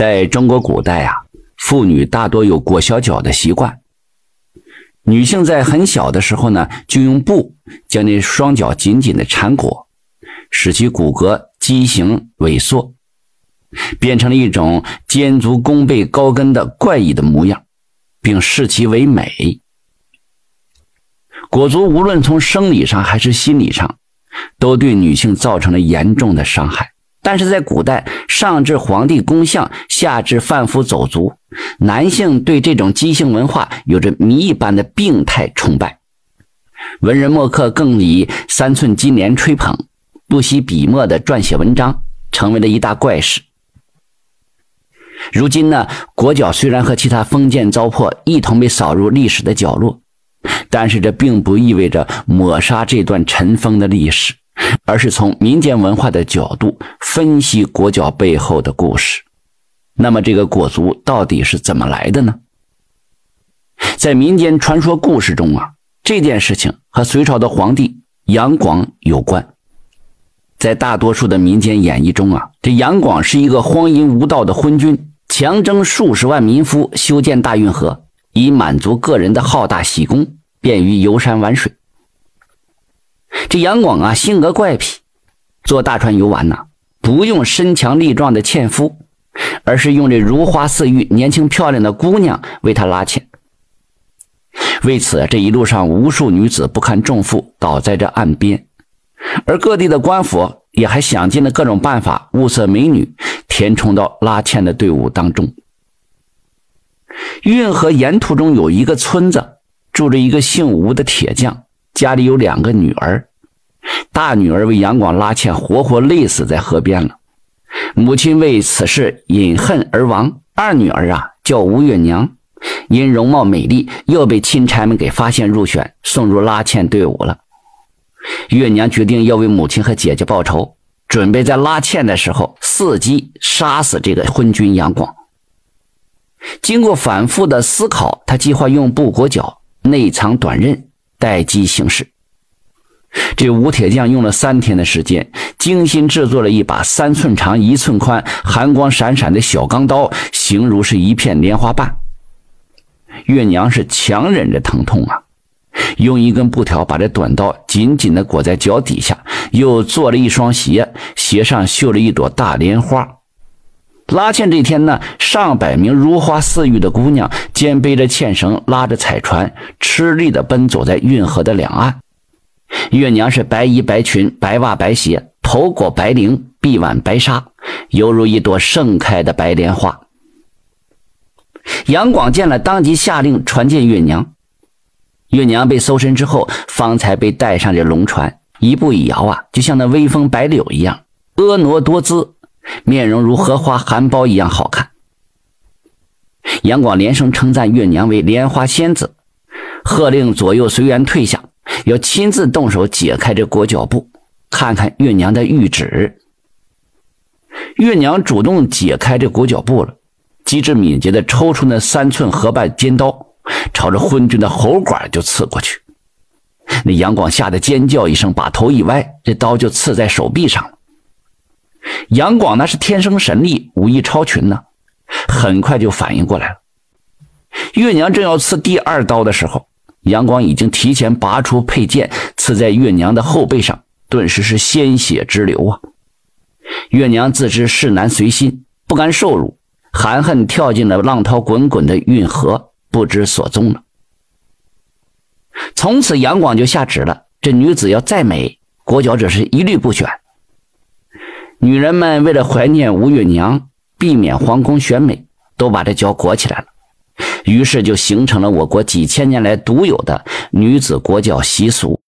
在中国古代啊，妇女大多有裹小脚的习惯。女性在很小的时候呢，就用布将那双脚紧紧的缠裹，使其骨骼畸形萎缩，变成了一种肩足弓背高跟的怪异的模样，并视其为美。裹足无论从生理上还是心理上，都对女性造成了严重的伤害。但是在古代，上至皇帝宫相，下至贩夫走卒，男性对这种畸形文化有着谜一般的病态崇拜。文人墨客更以三寸金莲吹捧，不惜笔墨的撰写文章，成为了一大怪事。如今呢，裹脚虽然和其他封建糟粕一同被扫入历史的角落，但是这并不意味着抹杀这段尘封的历史。而是从民间文化的角度分析裹脚背后的故事。那么，这个裹足到底是怎么来的呢？在民间传说故事中啊，这件事情和隋朝的皇帝杨广有关。在大多数的民间演绎中啊，这杨广是一个荒淫无道的昏君，强征数十万民夫修建大运河，以满足个人的好大喜功，便于游山玩水。这杨广啊，性格怪癖，坐大船游玩呢，不用身强力壮的纤夫，而是用这如花似玉、年轻漂亮的姑娘为他拉纤。为此，这一路上无数女子不堪重负，倒在这岸边，而各地的官府也还想尽了各种办法物色美女，填充到拉纤的队伍当中。运河沿途中有一个村子，住着一个姓吴的铁匠。家里有两个女儿，大女儿为杨广拉纤，活活累死在河边了。母亲为此事饮恨而亡。二女儿啊，叫吴月娘，因容貌美丽，又被钦差们给发现入选，送入拉纤队伍了。月娘决定要为母亲和姐姐报仇，准备在拉纤的时候伺机杀死这个昏君杨广。经过反复的思考，他计划用布裹脚，内藏短刃。待机行事。这吴铁匠用了三天的时间，精心制作了一把三寸长、一寸宽、寒光闪闪的小钢刀，形如是一片莲花瓣。月娘是强忍着疼痛啊，用一根布条把这短刀紧紧地裹在脚底下，又做了一双鞋，鞋上绣了一朵大莲花。拉纤这天呢，上百名如花似玉的姑娘肩背着纤绳，拉着彩船，吃力地奔走在运河的两岸。月娘是白衣白裙、白袜白鞋，头裹白绫，臂挽白纱，犹如一朵盛开的白莲花。杨广见了，当即下令传见月娘。月娘被搜身之后，方才被带上这龙船，一步一摇啊，就像那微风白柳一样，婀娜多姿。面容如荷花含苞一样好看。杨广连声称赞月娘为莲花仙子，喝令左右随员退下，要亲自动手解开这裹脚布，看看月娘的玉指。月娘主动解开这裹脚布了，机智敏捷地抽出那三寸河半尖刀，朝着昏君的喉管就刺过去。那杨广吓得尖叫一声，把头一歪，这刀就刺在手臂上了。杨广那是天生神力，武艺超群呢，很快就反应过来了。月娘正要刺第二刀的时候，杨广已经提前拔出佩剑，刺在月娘的后背上，顿时是鲜血直流啊！月娘自知事难随心，不甘受辱，含恨跳进了浪涛滚滚的运河，不知所踪了。从此，杨广就下旨了：这女子要再美，裹脚者是一律不选。女人们为了怀念吴月娘，避免皇宫选美，都把这脚裹起来了。于是就形成了我国几千年来独有的女子裹脚习俗。